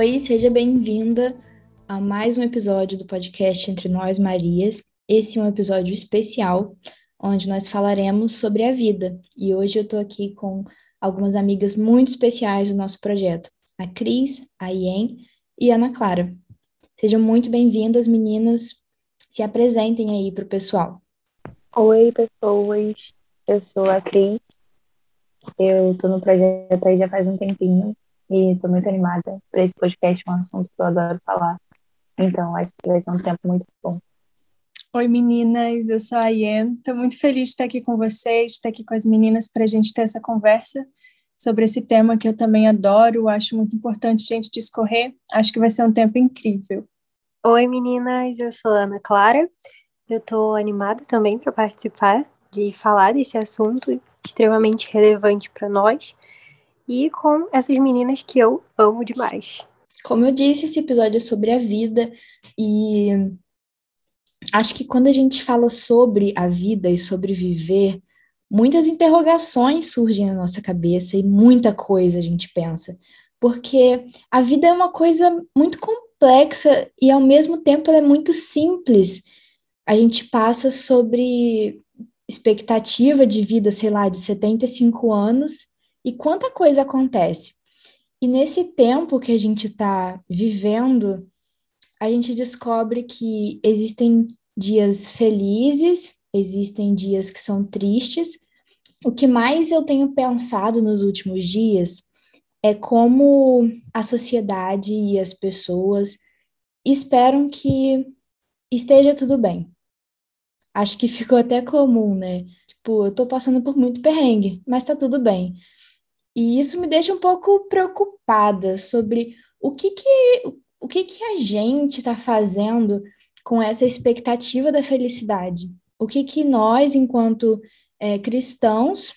Oi, seja bem-vinda a mais um episódio do podcast Entre Nós Marias. Esse é um episódio especial onde nós falaremos sobre a vida. E hoje eu estou aqui com algumas amigas muito especiais do nosso projeto, a Cris, a Ien e a Ana Clara. Sejam muito bem-vindas, meninas. Se apresentem aí para o pessoal. Oi, pessoas. Eu sou a Cris. Eu estou no projeto aí já faz um tempinho e estou muito animada para esse podcast, é um assunto que eu adoro falar. Então, acho que vai ser um tempo muito bom. Oi, meninas, eu sou a Yen. Estou muito feliz de estar aqui com vocês, estar aqui com as meninas para a gente ter essa conversa sobre esse tema que eu também adoro, acho muito importante a gente discorrer. Acho que vai ser um tempo incrível. Oi, meninas, eu sou a Ana Clara. Eu estou animada também para participar de falar desse assunto extremamente relevante para nós e com essas meninas que eu amo demais. Como eu disse, esse episódio é sobre a vida e acho que quando a gente fala sobre a vida e sobre viver, muitas interrogações surgem na nossa cabeça e muita coisa a gente pensa, porque a vida é uma coisa muito complexa e ao mesmo tempo ela é muito simples. A gente passa sobre expectativa de vida, sei lá, de 75 anos e quanta coisa acontece. E nesse tempo que a gente está vivendo, a gente descobre que existem dias felizes, existem dias que são tristes. O que mais eu tenho pensado nos últimos dias é como a sociedade e as pessoas esperam que esteja tudo bem. Acho que ficou até comum, né? Tipo, eu tô passando por muito perrengue, mas tá tudo bem. E isso me deixa um pouco preocupada sobre o que que, o que, que a gente está fazendo com essa expectativa da felicidade. O que que nós, enquanto é, cristãos,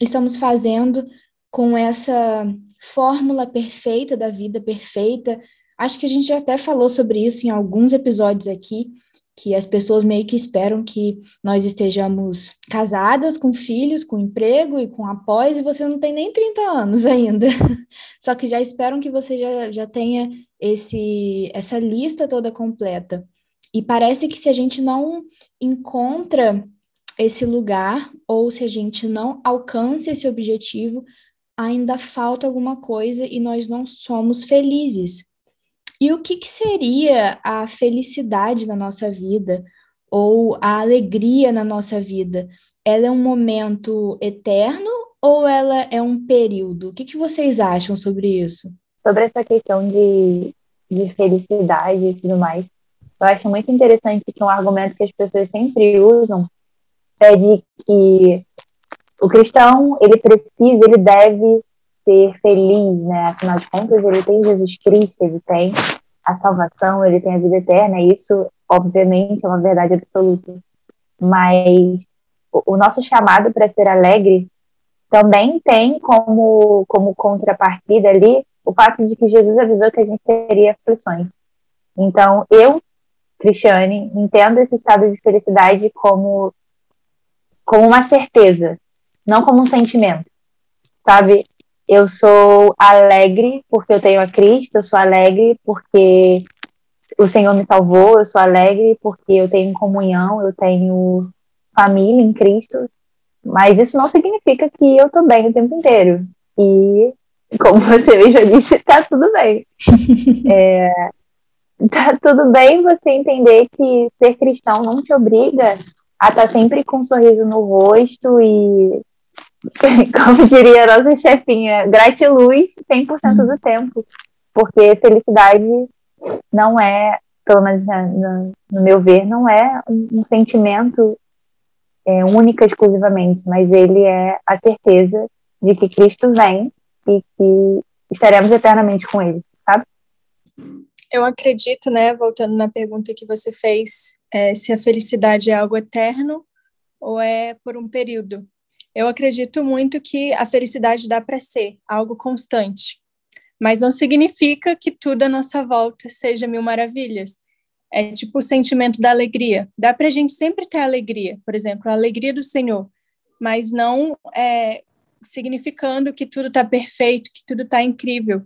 estamos fazendo com essa fórmula perfeita da vida perfeita. Acho que a gente até falou sobre isso em alguns episódios aqui, que as pessoas meio que esperam que nós estejamos casadas, com filhos, com emprego e com após, e você não tem nem 30 anos ainda. Só que já esperam que você já, já tenha esse, essa lista toda completa. E parece que se a gente não encontra esse lugar, ou se a gente não alcança esse objetivo, ainda falta alguma coisa e nós não somos felizes. E o que, que seria a felicidade na nossa vida ou a alegria na nossa vida? Ela é um momento eterno ou ela é um período? O que, que vocês acham sobre isso? Sobre essa questão de, de felicidade e tudo mais, eu acho muito interessante que um argumento que as pessoas sempre usam é de que o cristão, ele precisa, ele deve ser feliz, né? Afinal de contas, ele tem Jesus Cristo, ele tem a salvação, ele tem a vida eterna, isso, obviamente, é uma verdade absoluta. Mas o, o nosso chamado para ser alegre também tem como, como contrapartida ali o fato de que Jesus avisou que a gente teria aflições. Então, eu, Cristiane, entendo esse estado de felicidade como, como uma certeza, não como um sentimento. Sabe? Eu sou alegre porque eu tenho a Cristo, eu sou alegre porque o Senhor me salvou, eu sou alegre porque eu tenho comunhão, eu tenho família em Cristo, mas isso não significa que eu tô bem o tempo inteiro. E, como você mesmo disse, tá tudo bem. é, tá tudo bem você entender que ser cristão não te obriga a estar tá sempre com um sorriso no rosto e como diria a nossa chefinha, gratiluz 100% do tempo. Porque felicidade não é, pelo menos no, no meu ver, não é um, um sentimento é, única exclusivamente, mas ele é a certeza de que Cristo vem e que estaremos eternamente com ele, sabe? Eu acredito, né, voltando na pergunta que você fez, é, se a felicidade é algo eterno ou é por um período. Eu acredito muito que a felicidade dá para ser algo constante, mas não significa que tudo à nossa volta seja mil maravilhas. É tipo o sentimento da alegria. Dá para a gente sempre ter alegria, por exemplo, a alegria do Senhor, mas não é, significando que tudo está perfeito, que tudo está incrível.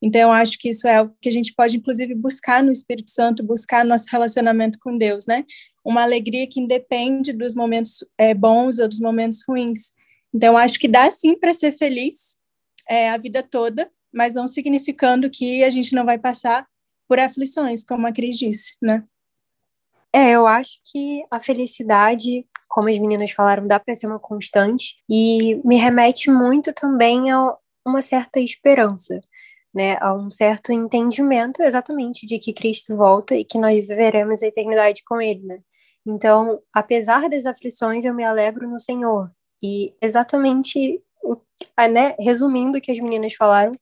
Então, eu acho que isso é algo que a gente pode, inclusive, buscar no Espírito Santo, buscar nosso relacionamento com Deus, né? Uma alegria que independe dos momentos é, bons ou dos momentos ruins. Então, eu acho que dá sim para ser feliz é, a vida toda, mas não significando que a gente não vai passar por aflições, como a Cris disse, né? É, eu acho que a felicidade, como as meninas falaram, dá para ser uma constante e me remete muito também a uma certa esperança, né, a um certo entendimento exatamente de que Cristo volta e que nós viveremos a eternidade com Ele, né? Então, apesar das aflições, eu me alegro no Senhor. E exatamente, né, resumindo o que as meninas falaram,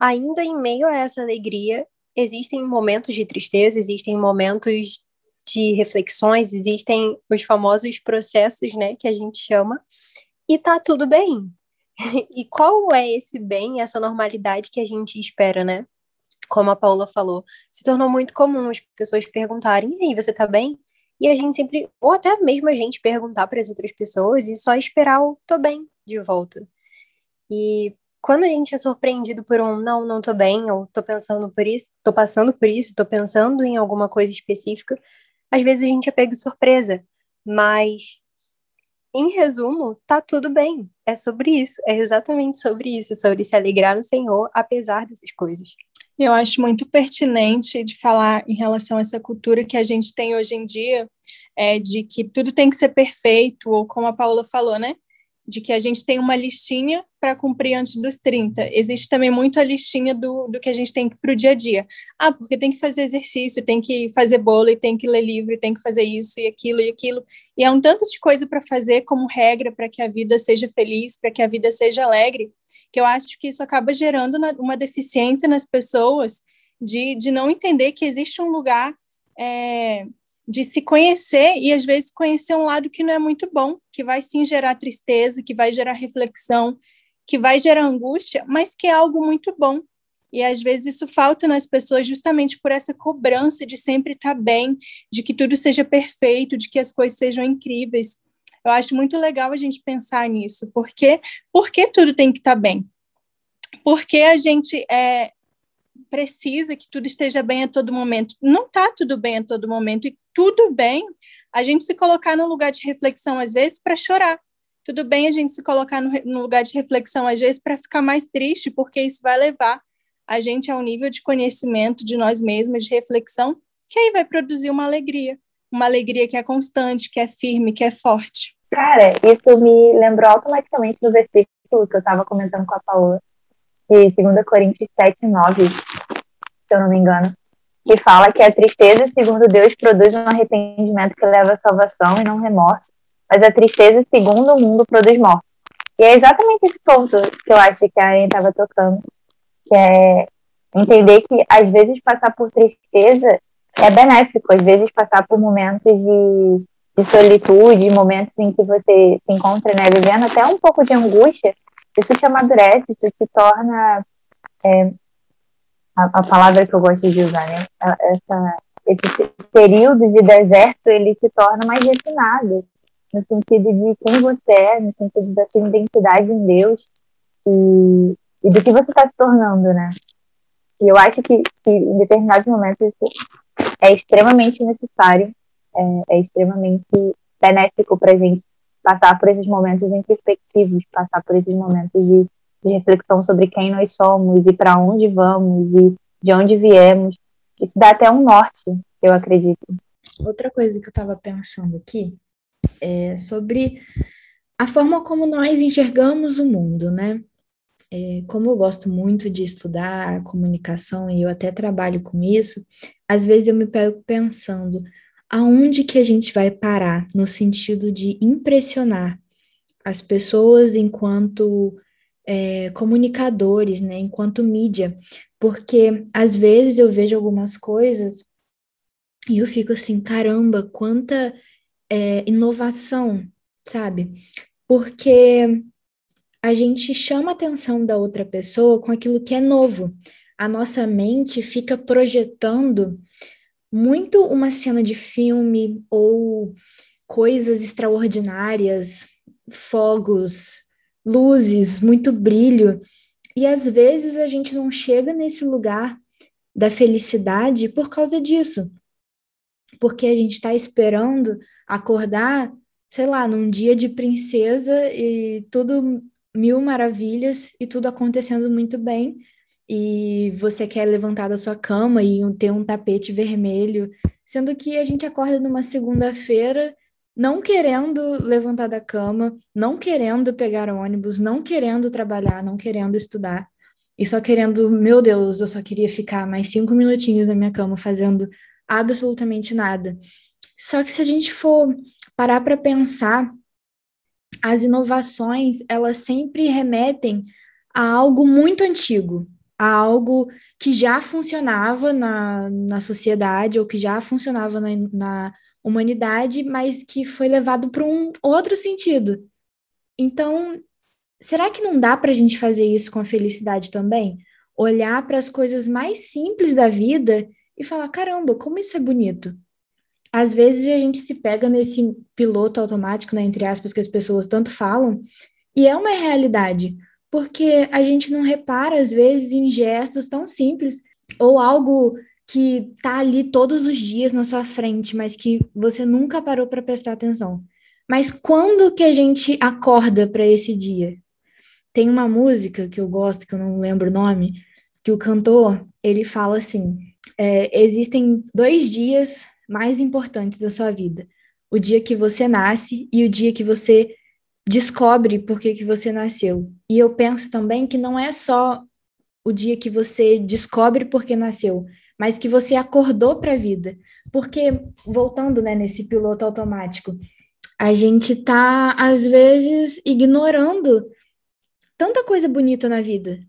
ainda em meio a essa alegria, existem momentos de tristeza, existem momentos de reflexões, existem os famosos processos, né, que a gente chama, e tá tudo bem. e qual é esse bem, essa normalidade que a gente espera, né? Como a Paula falou, se tornou muito comum as pessoas perguntarem: "E aí, você tá bem?" E a gente sempre, ou até mesmo a gente perguntar para as outras pessoas e só esperar o tô bem de volta. E quando a gente é surpreendido por um não, não tô bem, ou tô pensando por isso, tô passando por isso, tô pensando em alguma coisa específica, às vezes a gente é pego de surpresa, mas em resumo, tá tudo bem. É sobre isso, é exatamente sobre isso, sobre se alegrar no Senhor apesar dessas coisas. Eu acho muito pertinente de falar em relação a essa cultura que a gente tem hoje em dia, é, de que tudo tem que ser perfeito, ou como a Paula falou, né? De que a gente tem uma listinha para cumprir antes dos 30. Existe também muito a listinha do, do que a gente tem para o dia a dia. Ah, porque tem que fazer exercício, tem que fazer bolo, e tem que ler livro, tem que fazer isso e aquilo e aquilo. E é um tanto de coisa para fazer como regra para que a vida seja feliz, para que a vida seja alegre, que eu acho que isso acaba gerando uma deficiência nas pessoas de, de não entender que existe um lugar é, de se conhecer e às vezes conhecer um lado que não é muito bom, que vai sim gerar tristeza, que vai gerar reflexão, que vai gerar angústia, mas que é algo muito bom. E às vezes isso falta nas pessoas justamente por essa cobrança de sempre estar bem, de que tudo seja perfeito, de que as coisas sejam incríveis. Eu acho muito legal a gente pensar nisso, porque porque tudo tem que estar bem. Porque a gente é, precisa que tudo esteja bem a todo momento. Não está tudo bem a todo momento, e tudo bem a gente se colocar no lugar de reflexão, às vezes, para chorar. Tudo bem a gente se colocar no, no lugar de reflexão, às vezes, para ficar mais triste, porque isso vai levar a gente a um nível de conhecimento de nós mesmos, de reflexão, que aí vai produzir uma alegria. Uma alegria que é constante, que é firme, que é forte. Cara, isso me lembrou automaticamente do versículo que eu estava comentando com a Paola, de 2 Coríntios 7, 9, se eu não me engano, que fala que a tristeza, segundo Deus, produz um arrependimento que leva à salvação e não remorso, mas a tristeza, segundo o mundo, produz morte. E é exatamente esse ponto que eu acho que a Anne estava tocando, que é entender que, às vezes, passar por tristeza é benéfico, às vezes, passar por momentos de, de solitude, momentos em que você se encontra né, vivendo até um pouco de angústia, isso te amadurece, isso te torna é, a, a, palavra que eu gosto de usar, né? Essa, esse período de deserto ele se torna mais refinado no sentido de quem você é, no sentido da sua identidade em Deus e, e do que você está se tornando, né? E eu acho que, que em determinados momentos isso é extremamente necessário, é, é extremamente benéfico para gente passar por esses momentos introspectivos, passar por esses momentos de, de reflexão sobre quem nós somos e para onde vamos e de onde viemos. Isso dá até um norte, eu acredito. Outra coisa que eu estava pensando aqui é sobre a forma como nós enxergamos o mundo, né? É, como eu gosto muito de estudar comunicação e eu até trabalho com isso, às vezes eu me pego pensando aonde que a gente vai parar no sentido de impressionar as pessoas enquanto é, comunicadores, né, enquanto mídia, porque às vezes eu vejo algumas coisas e eu fico assim, caramba, quanta é, inovação, sabe? Porque a gente chama a atenção da outra pessoa com aquilo que é novo. A nossa mente fica projetando muito uma cena de filme ou coisas extraordinárias, fogos, luzes, muito brilho. E às vezes a gente não chega nesse lugar da felicidade por causa disso. Porque a gente está esperando acordar, sei lá, num dia de princesa e tudo mil maravilhas e tudo acontecendo muito bem. E você quer levantar da sua cama e ter um tapete vermelho, sendo que a gente acorda numa segunda-feira não querendo levantar da cama, não querendo pegar ônibus, não querendo trabalhar, não querendo estudar, e só querendo, meu Deus, eu só queria ficar mais cinco minutinhos na minha cama fazendo absolutamente nada. Só que se a gente for parar para pensar, as inovações, elas sempre remetem a algo muito antigo, a algo que já funcionava na, na sociedade ou que já funcionava na, na humanidade, mas que foi levado para um outro sentido. Então, será que não dá para a gente fazer isso com a felicidade também? Olhar para as coisas mais simples da vida e falar: caramba, como isso é bonito. Às vezes a gente se pega nesse piloto automático, né, entre aspas, que as pessoas tanto falam, e é uma realidade, porque a gente não repara, às vezes, em gestos tão simples ou algo que tá ali todos os dias na sua frente, mas que você nunca parou para prestar atenção. Mas quando que a gente acorda para esse dia? Tem uma música que eu gosto, que eu não lembro o nome, que o cantor, ele fala assim, é, existem dois dias mais importantes da sua vida. O dia que você nasce e o dia que você descobre por que, que você nasceu. E eu penso também que não é só o dia que você descobre por que nasceu, mas que você acordou para a vida. Porque, voltando né, nesse piloto automático, a gente está, às vezes, ignorando tanta coisa bonita na vida.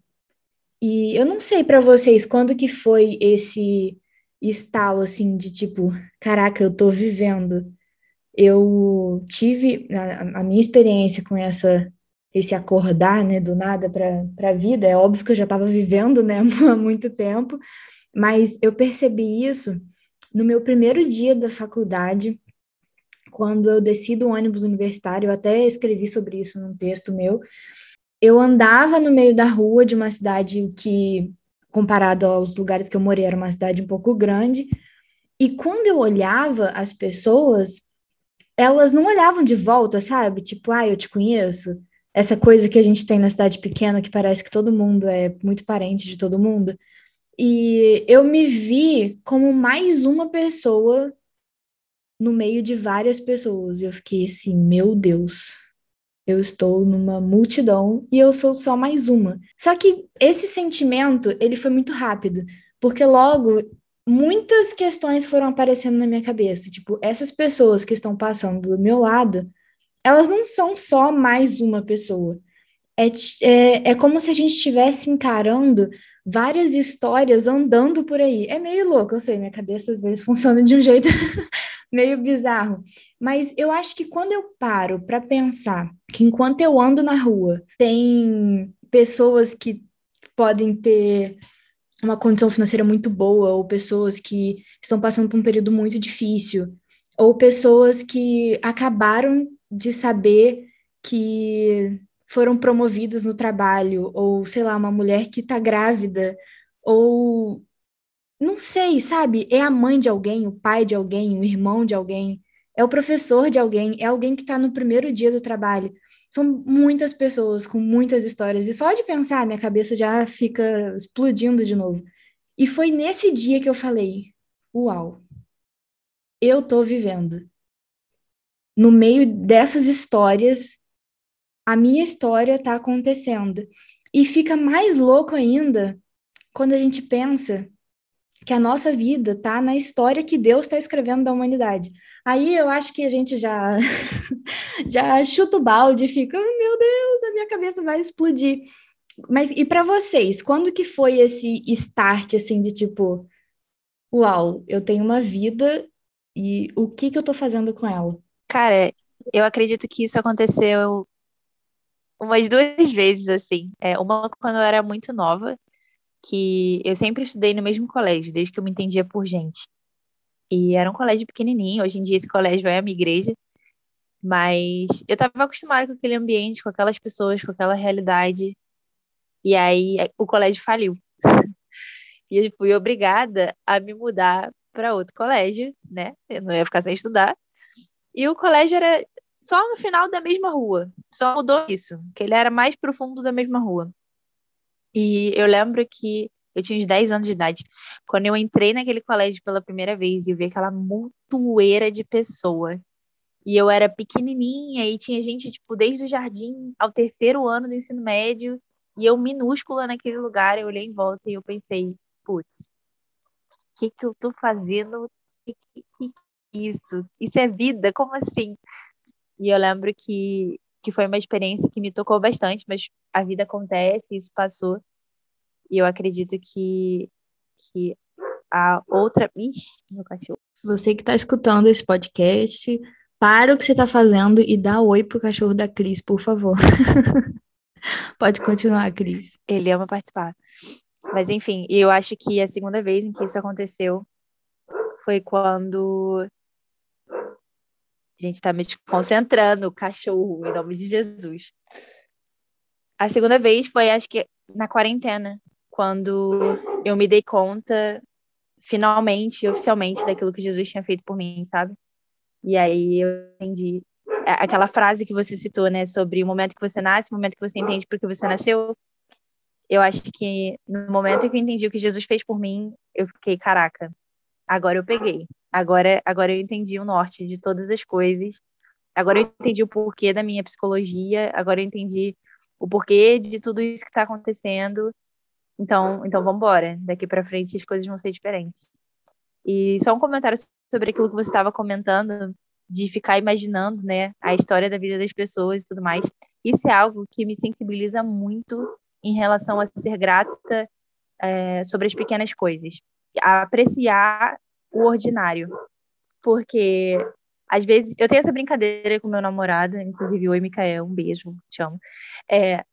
E eu não sei para vocês quando que foi esse estalo, assim, de tipo, caraca, eu tô vivendo. Eu tive a, a minha experiência com essa esse acordar, né, do nada para a vida. É óbvio que eu já estava vivendo, né, há muito tempo, mas eu percebi isso no meu primeiro dia da faculdade, quando eu desci do ônibus universitário, eu até escrevi sobre isso num texto meu. Eu andava no meio da rua de uma cidade que, comparado aos lugares que eu morei, era uma cidade um pouco grande, e quando eu olhava as pessoas, elas não olhavam de volta, sabe? Tipo, ah, eu te conheço. Essa coisa que a gente tem na cidade pequena, que parece que todo mundo é muito parente de todo mundo. E eu me vi como mais uma pessoa no meio de várias pessoas. Eu fiquei assim, meu Deus, eu estou numa multidão e eu sou só mais uma. Só que esse sentimento, ele foi muito rápido, porque logo muitas questões foram aparecendo na minha cabeça. Tipo, essas pessoas que estão passando do meu lado, elas não são só mais uma pessoa. É, é, é como se a gente estivesse encarando várias histórias andando por aí. É meio louco, eu sei, minha cabeça às vezes funciona de um jeito meio bizarro. Mas eu acho que quando eu paro para pensar que enquanto eu ando na rua, tem pessoas que podem ter uma condição financeira muito boa, ou pessoas que estão passando por um período muito difícil, ou pessoas que acabaram de saber que foram promovidas no trabalho, ou sei lá, uma mulher que está grávida, ou não sei, sabe? É a mãe de alguém, o pai de alguém, o irmão de alguém, é o professor de alguém, é alguém que está no primeiro dia do trabalho. São muitas pessoas com muitas histórias, e só de pensar, minha cabeça já fica explodindo de novo. E foi nesse dia que eu falei: Uau, eu tô vivendo. No meio dessas histórias, a minha história está acontecendo. E fica mais louco ainda quando a gente pensa que a nossa vida está na história que Deus está escrevendo da humanidade. Aí eu acho que a gente já já chuta o balde e fica, oh, meu Deus, a minha cabeça vai explodir. Mas e para vocês, quando que foi esse start assim de tipo, uau, eu tenho uma vida e o que que eu estou fazendo com ela? Cara, eu acredito que isso aconteceu umas duas vezes, assim. É, uma quando eu era muito nova, que eu sempre estudei no mesmo colégio, desde que eu me entendia por gente. E era um colégio pequenininho, hoje em dia esse colégio é a minha igreja. Mas eu estava acostumada com aquele ambiente, com aquelas pessoas, com aquela realidade. E aí o colégio faliu. e eu fui obrigada a me mudar para outro colégio, né? Eu não ia ficar sem estudar. E o colégio era só no final da mesma rua. Só mudou isso, que ele era mais profundo da mesma rua. E eu lembro que eu tinha uns 10 anos de idade. Quando eu entrei naquele colégio pela primeira vez e vi aquela montoeira de pessoa. E eu era pequenininha e tinha gente, tipo, desde o jardim ao terceiro ano do ensino médio. E eu minúscula naquele lugar. Eu olhei em volta e eu pensei, putz, o que que eu tô fazendo? Que, que, que isso? Isso é vida? Como assim? E eu lembro que, que foi uma experiência que me tocou bastante, mas a vida acontece, isso passou. E eu acredito que, que a outra. Ixi, meu cachorro. Você que está escutando esse podcast, para o que você está fazendo e dá oi pro cachorro da Cris, por favor. Pode continuar, Cris. Ele ama participar. Mas enfim, eu acho que a segunda vez em que isso aconteceu foi quando gente tá me concentrando, cachorro, em nome de Jesus. A segunda vez foi, acho que, na quarentena, quando eu me dei conta, finalmente, oficialmente, daquilo que Jesus tinha feito por mim, sabe? E aí eu entendi. É, aquela frase que você citou, né, sobre o momento que você nasce, o momento que você entende porque você nasceu. Eu acho que no momento que eu entendi o que Jesus fez por mim, eu fiquei, caraca, agora eu peguei. Agora, agora eu entendi o norte de todas as coisas. Agora eu entendi o porquê da minha psicologia. Agora eu entendi o porquê de tudo isso que está acontecendo. Então, então vamos embora. Daqui para frente as coisas vão ser diferentes. E só um comentário sobre aquilo que você estava comentando de ficar imaginando, né, a história da vida das pessoas e tudo mais. Isso é algo que me sensibiliza muito em relação a ser grata é, sobre as pequenas coisas, apreciar o ordinário. Porque às vezes eu tenho essa brincadeira com meu namorado, inclusive, oi, Micael, um beijo, te amo. É,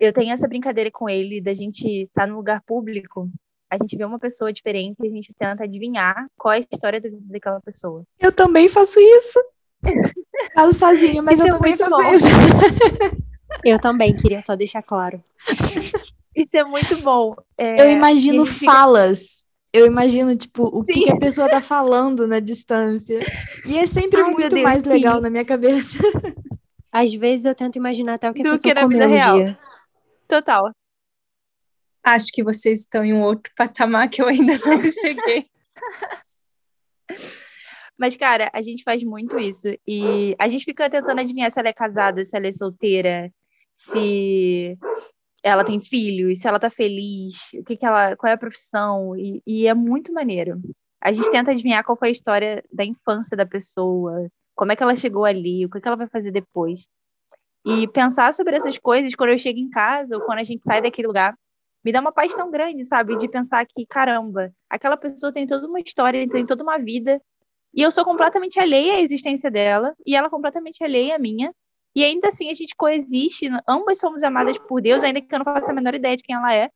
eu tenho essa brincadeira com ele da gente estar tá no lugar público, a gente vê uma pessoa diferente e a gente tenta adivinhar qual é a história da vida daquela pessoa. Eu também faço isso. Falo sozinha, mas isso eu é também faço bom. isso. eu também, queria só deixar claro. Isso é muito bom. É, eu imagino falas eu imagino, tipo, o que, que, a pessoa tá falando na distância. E é sempre Ai, muito Deus, mais sim. legal na minha cabeça. Às vezes eu tento imaginar até o que Do a pessoa que na vida real. Dia. Total. Acho que vocês estão em um outro patamar que eu ainda não cheguei. Mas, cara, a gente faz muito isso. E a gente fica tentando adivinhar se ela é casada, se ela é solteira, se ela tem filhos, se ela tá feliz, o que, que ela, qual é a profissão, e, e, é muito maneiro. A gente tenta adivinhar qual foi a história da infância da pessoa, como é que ela chegou ali, o que, que ela vai fazer depois. E pensar sobre essas coisas quando eu chego em casa ou quando a gente sai daquele lugar, me dá uma paz tão grande, sabe? De pensar que, caramba, aquela pessoa tem toda uma história, tem toda uma vida, e eu sou completamente alheia à existência dela, e ela completamente alheia à minha, e ainda assim a gente coexiste, ambas somos amadas por Deus, ainda que eu não faça a menor ideia de quem ela é.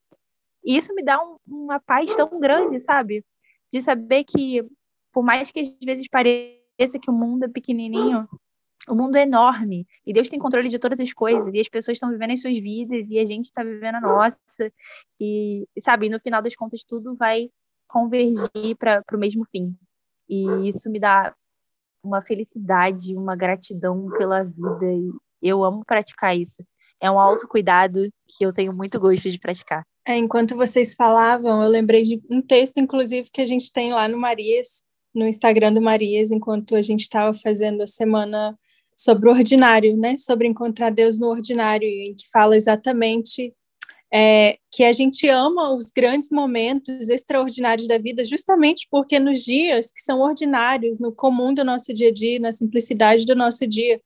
E isso me dá um, uma paz tão grande, sabe? De saber que, por mais que às vezes pareça que o mundo é pequenininho, o mundo é enorme e Deus tem controle de todas as coisas e as pessoas estão vivendo as suas vidas e a gente está vivendo a nossa e sabe no final das contas tudo vai convergir para o mesmo fim e isso me dá uma felicidade, uma gratidão pela vida. E eu amo praticar isso. É um autocuidado que eu tenho muito gosto de praticar. É, enquanto vocês falavam, eu lembrei de um texto, inclusive, que a gente tem lá no Marias, no Instagram do Marias, enquanto a gente estava fazendo a semana sobre o ordinário, né? Sobre encontrar Deus no ordinário, em que fala exatamente é, que a gente ama os grandes momentos extraordinários da vida, justamente porque nos dias que são ordinários, no comum do nosso dia a dia, na simplicidade do nosso dia,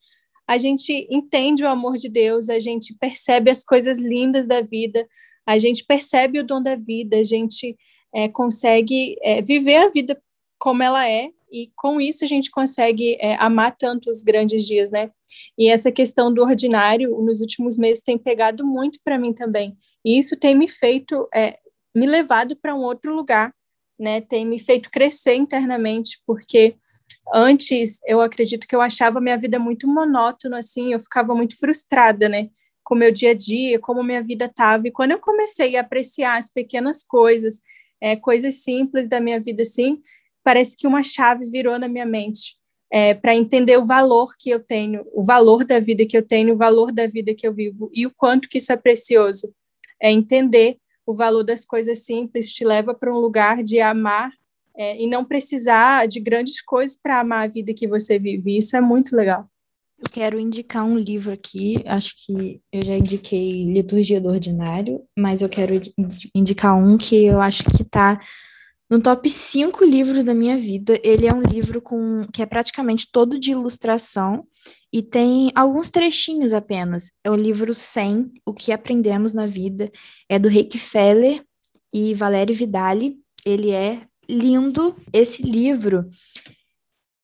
a gente entende o amor de Deus, a gente percebe as coisas lindas da vida, a gente percebe o dom da vida, a gente é, consegue é, viver a vida como ela é e com isso a gente consegue é, amar tanto os grandes dias, né? E essa questão do ordinário, nos últimos meses, tem pegado muito para mim também. E isso tem me feito, é, me levado para um outro lugar, né? Tem me feito crescer internamente, porque antes eu acredito que eu achava minha vida muito monótona, assim, eu ficava muito frustrada, né? com o meu dia a dia, como minha vida estava. E quando eu comecei a apreciar as pequenas coisas, é, coisas simples da minha vida, assim, parece que uma chave virou na minha mente é, para entender o valor que eu tenho, o valor da vida que eu tenho, o valor da vida que eu vivo e o quanto que isso é precioso. É entender o valor das coisas simples te leva para um lugar de amar é, e não precisar de grandes coisas para amar a vida que você vive. Isso é muito legal. Eu quero indicar um livro aqui, acho que eu já indiquei Liturgia do Ordinário, mas eu quero indicar um que eu acho que está no top 5 livros da minha vida. Ele é um livro com que é praticamente todo de ilustração e tem alguns trechinhos apenas. É o livro 100, O que aprendemos na vida, é do Rick Feller e Valério Vidali. Ele é lindo. Esse livro,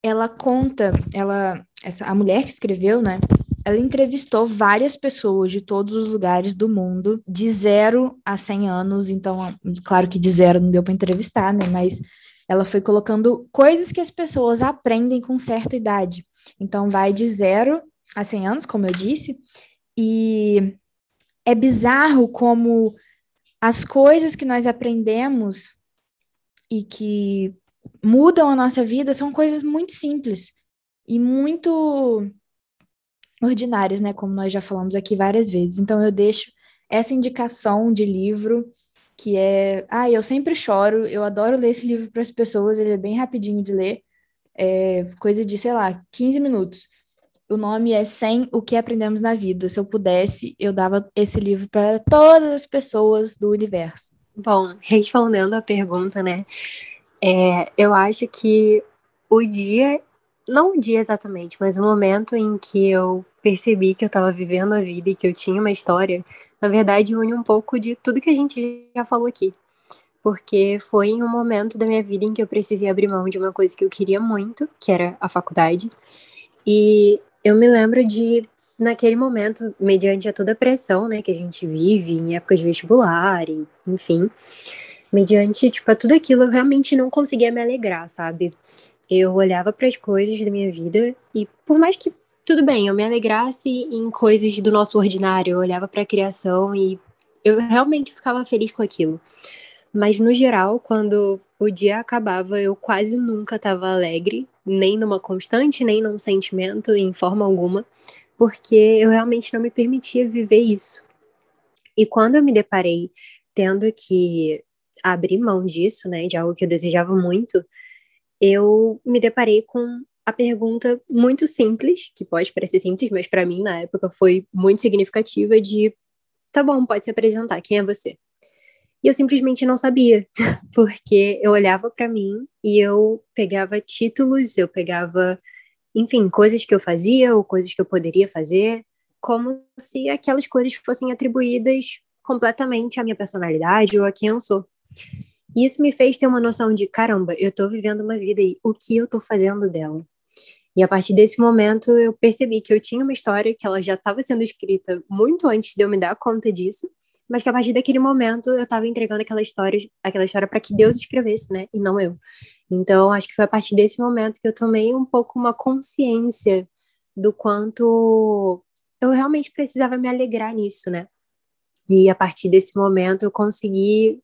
ela conta, ela essa, a mulher que escreveu, né? Ela entrevistou várias pessoas de todos os lugares do mundo, de zero a 100 anos. Então, claro que de zero não deu para entrevistar, né? Mas ela foi colocando coisas que as pessoas aprendem com certa idade. Então, vai de zero a 100 anos, como eu disse. E é bizarro como as coisas que nós aprendemos e que mudam a nossa vida são coisas muito simples e muito ordinárias, né? Como nós já falamos aqui várias vezes. Então eu deixo essa indicação de livro que é, ah, eu sempre choro, eu adoro ler esse livro para as pessoas, ele é bem rapidinho de ler, é coisa de, sei lá, 15 minutos. O nome é Sem o que aprendemos na vida. Se eu pudesse, eu dava esse livro para todas as pessoas do universo. Bom, respondendo a pergunta, né? É, eu acho que o dia não um dia exatamente, mas o um momento em que eu percebi que eu estava vivendo a vida e que eu tinha uma história, na verdade une um pouco de tudo que a gente já falou aqui. Porque foi em um momento da minha vida em que eu precisei abrir mão de uma coisa que eu queria muito, que era a faculdade. E eu me lembro de, naquele momento, mediante a toda a pressão né, que a gente vive em época de vestibular, e, enfim, mediante tipo, a tudo aquilo, eu realmente não conseguia me alegrar, sabe? Eu olhava para as coisas da minha vida e por mais que tudo bem, eu me alegrasse em coisas do nosso ordinário, eu olhava para a criação e eu realmente ficava feliz com aquilo. Mas no geral, quando o dia acabava, eu quase nunca estava alegre, nem numa constante, nem num sentimento, em forma alguma, porque eu realmente não me permitia viver isso. E quando eu me deparei tendo que abrir mão disso, né, de algo que eu desejava muito, eu me deparei com a pergunta muito simples, que pode parecer simples, mas para mim na época foi muito significativa de tá bom, pode se apresentar, quem é você? E eu simplesmente não sabia, porque eu olhava para mim e eu pegava títulos, eu pegava, enfim, coisas que eu fazia ou coisas que eu poderia fazer, como se aquelas coisas fossem atribuídas completamente à minha personalidade ou a quem eu sou. E isso me fez ter uma noção de, caramba, eu tô vivendo uma vida e o que eu tô fazendo dela? E a partir desse momento eu percebi que eu tinha uma história que ela já estava sendo escrita muito antes de eu me dar conta disso, mas que a partir daquele momento eu estava entregando aquela história, aquela história para que Deus escrevesse, né, e não eu. Então acho que foi a partir desse momento que eu tomei um pouco uma consciência do quanto eu realmente precisava me alegrar nisso, né? E a partir desse momento eu consegui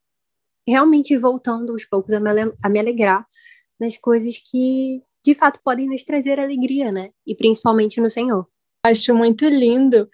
realmente voltando aos poucos a me, a me alegrar das coisas que de fato podem nos trazer alegria, né? E principalmente no Senhor. Acho muito lindo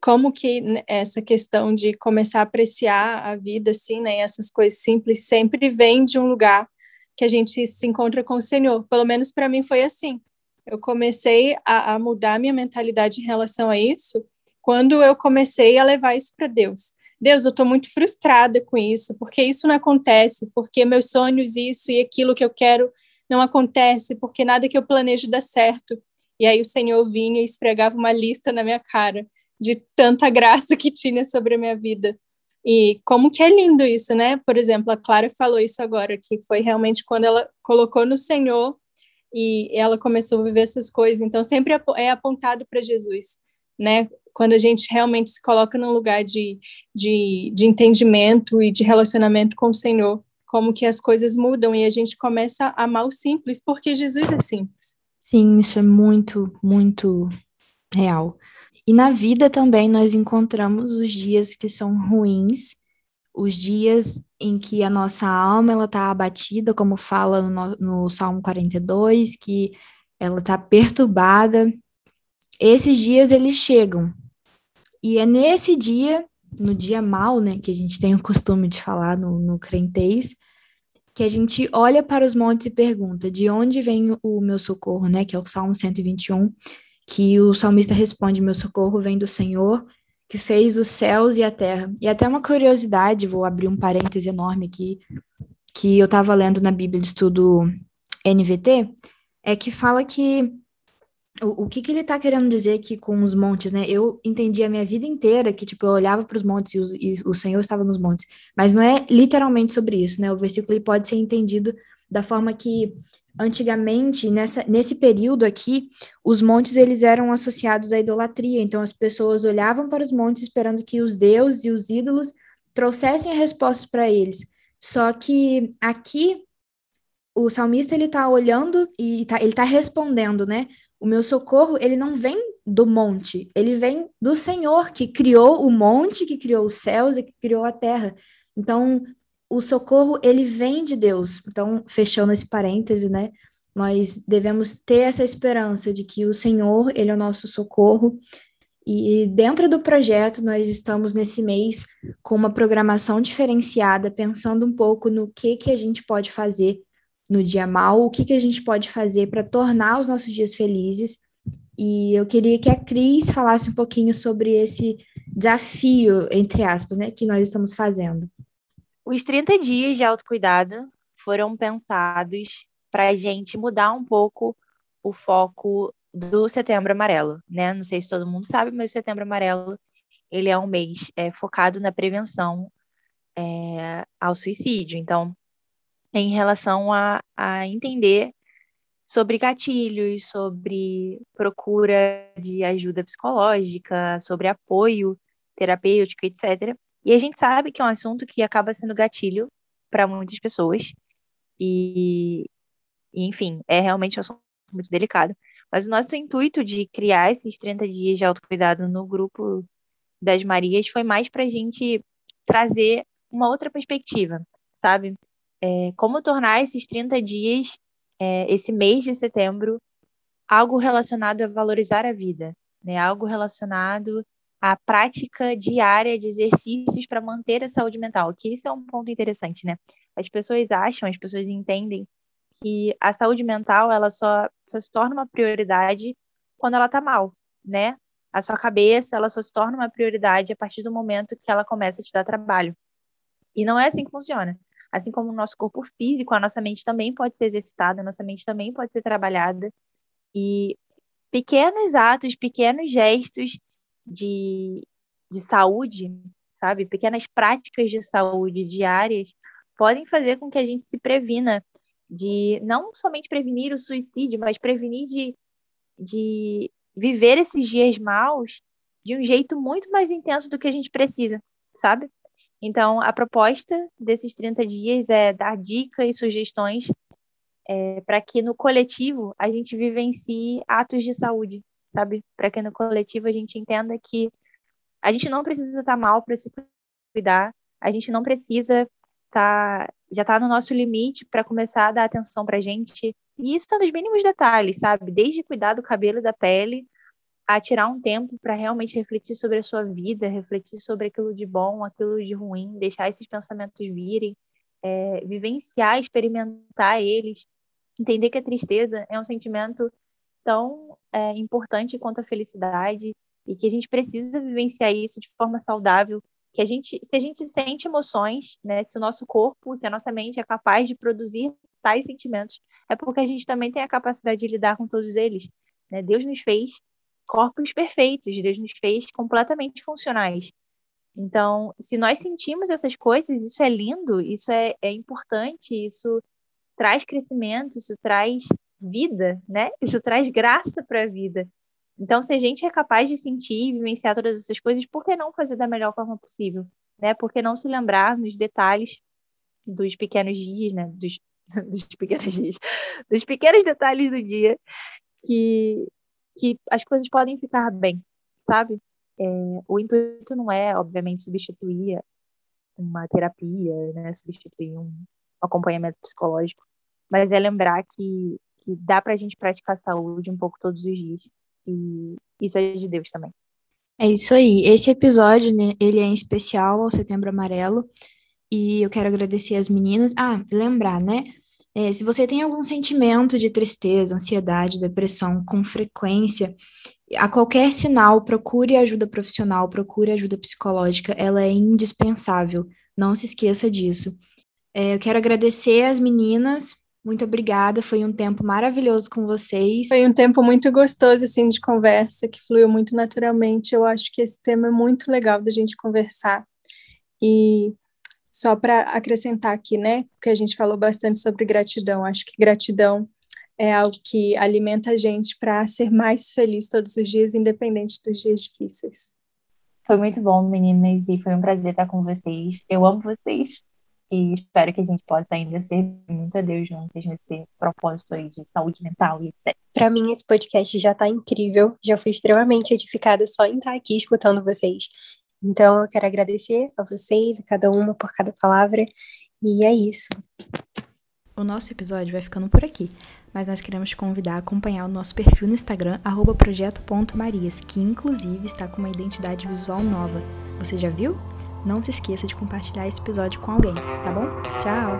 como que essa questão de começar a apreciar a vida assim, né, essas coisas simples sempre vem de um lugar que a gente se encontra com o Senhor. Pelo menos para mim foi assim. Eu comecei a, a mudar minha mentalidade em relação a isso quando eu comecei a levar isso para Deus. Deus, eu estou muito frustrada com isso, porque isso não acontece, porque meus sonhos, isso e aquilo que eu quero não acontece, porque nada que eu planejo dá certo. E aí o Senhor vinha e esfregava uma lista na minha cara de tanta graça que tinha sobre a minha vida. E como que é lindo isso, né? Por exemplo, a Clara falou isso agora, que foi realmente quando ela colocou no Senhor e ela começou a viver essas coisas. Então, sempre é apontado para Jesus, né? Quando a gente realmente se coloca num lugar de, de, de entendimento e de relacionamento com o Senhor, como que as coisas mudam e a gente começa a amar o simples, porque Jesus é simples. Sim, isso é muito, muito real. E na vida também nós encontramos os dias que são ruins, os dias em que a nossa alma ela está abatida, como fala no, no Salmo 42, que ela está perturbada. Esses dias eles chegam. E é nesse dia, no dia mal, né, que a gente tem o costume de falar no, no crentez, que a gente olha para os montes e pergunta: de onde vem o meu socorro, né? Que é o Salmo 121, que o salmista responde: Meu socorro vem do Senhor, que fez os céus e a terra. E até uma curiosidade, vou abrir um parêntese enorme aqui, que eu estava lendo na Bíblia de Estudo NVT, é que fala que o, o que, que ele está querendo dizer aqui com os montes, né? Eu entendi a minha vida inteira que, tipo, eu olhava para os montes e o, e o Senhor estava nos montes, mas não é literalmente sobre isso, né? O versículo ele pode ser entendido da forma que antigamente, nessa, nesse período aqui, os montes eles eram associados à idolatria, então as pessoas olhavam para os montes esperando que os deuses e os ídolos trouxessem respostas para eles. Só que aqui o salmista ele está olhando e tá, ele está respondendo, né? O meu socorro, ele não vem do monte, ele vem do Senhor que criou o monte, que criou os céus e que criou a terra. Então, o socorro, ele vem de Deus. Então, fechando esse parêntese, né? Nós devemos ter essa esperança de que o Senhor, ele é o nosso socorro. E dentro do projeto, nós estamos nesse mês com uma programação diferenciada, pensando um pouco no que que a gente pode fazer no dia mal, o que, que a gente pode fazer para tornar os nossos dias felizes. E eu queria que a Cris falasse um pouquinho sobre esse desafio, entre aspas, né, que nós estamos fazendo. Os 30 dias de autocuidado foram pensados para a gente mudar um pouco o foco do Setembro Amarelo, né? Não sei se todo mundo sabe, mas o Setembro Amarelo ele é um mês é, focado na prevenção é, ao suicídio. Então, em relação a, a entender sobre gatilhos, sobre procura de ajuda psicológica, sobre apoio terapêutico, etc. E a gente sabe que é um assunto que acaba sendo gatilho para muitas pessoas. E, enfim, é realmente um assunto muito delicado. Mas o nosso intuito de criar esses 30 dias de autocuidado no grupo das Marias foi mais para a gente trazer uma outra perspectiva, sabe? É, como tornar esses 30 dias, é, esse mês de setembro, algo relacionado a valorizar a vida, né? algo relacionado à prática diária de exercícios para manter a saúde mental, que isso é um ponto interessante, né? As pessoas acham, as pessoas entendem que a saúde mental ela só, só se torna uma prioridade quando ela está mal, né? A sua cabeça ela só se torna uma prioridade a partir do momento que ela começa a te dar trabalho. E não é assim que funciona. Assim como o nosso corpo físico, a nossa mente também pode ser exercitada, a nossa mente também pode ser trabalhada. E pequenos atos, pequenos gestos de, de saúde, sabe? Pequenas práticas de saúde diárias podem fazer com que a gente se previna de não somente prevenir o suicídio, mas prevenir de, de viver esses dias maus de um jeito muito mais intenso do que a gente precisa, sabe? Então, a proposta desses 30 dias é dar dicas e sugestões é, para que no coletivo a gente vivencie atos de saúde, sabe? Para que no coletivo a gente entenda que a gente não precisa estar tá mal para se cuidar, a gente não precisa tá, já está no nosso limite para começar a dar atenção para a gente. E isso está nos mínimos detalhes, sabe? Desde cuidar do cabelo e da pele a tirar um tempo para realmente refletir sobre a sua vida, refletir sobre aquilo de bom, aquilo de ruim, deixar esses pensamentos virem, é, vivenciar, experimentar eles, entender que a tristeza é um sentimento tão é, importante quanto a felicidade e que a gente precisa vivenciar isso de forma saudável, que a gente, se a gente sente emoções, né, se o nosso corpo, se a nossa mente é capaz de produzir tais sentimentos, é porque a gente também tem a capacidade de lidar com todos eles. Né? Deus nos fez corpos perfeitos, Deus nos fez completamente funcionais. Então, se nós sentimos essas coisas, isso é lindo, isso é, é importante, isso traz crescimento, isso traz vida, né? Isso traz graça para a vida. Então, se a gente é capaz de sentir e vivenciar todas essas coisas, por que não fazer da melhor forma possível? Né? Por que não se lembrar nos detalhes dos pequenos dias, né? Dos, dos pequenos dias, dos pequenos detalhes do dia que que as coisas podem ficar bem, sabe? É, o intuito não é, obviamente, substituir uma terapia, né? Substituir um acompanhamento psicológico, mas é lembrar que, que dá pra gente praticar saúde um pouco todos os dias. E isso é de Deus também. É isso aí. Esse episódio, né, ele é em especial ao Setembro Amarelo. E eu quero agradecer as meninas. Ah, lembrar, né? É, se você tem algum sentimento de tristeza, ansiedade, depressão com frequência, a qualquer sinal, procure ajuda profissional, procure ajuda psicológica, ela é indispensável. Não se esqueça disso. É, eu quero agradecer as meninas. Muito obrigada, foi um tempo maravilhoso com vocês. Foi um tempo muito gostoso, assim, de conversa, que fluiu muito naturalmente. Eu acho que esse tema é muito legal da gente conversar. E só para acrescentar aqui, né, porque a gente falou bastante sobre gratidão. Acho que gratidão é algo que alimenta a gente para ser mais feliz todos os dias, independente dos dias difíceis. Foi muito bom, meninas, e foi um prazer estar com vocês. Eu amo vocês e espero que a gente possa ainda ser muito a Deus juntas nesse propósito aí de saúde mental e etc. Para mim, esse podcast já está incrível, já fui extremamente edificada só em estar aqui escutando vocês. Então, eu quero agradecer a vocês, a cada uma por cada palavra, e é isso. O nosso episódio vai ficando por aqui, mas nós queremos te convidar a acompanhar o nosso perfil no Instagram, projeto.marias, que inclusive está com uma identidade visual nova. Você já viu? Não se esqueça de compartilhar esse episódio com alguém, tá bom? Tchau!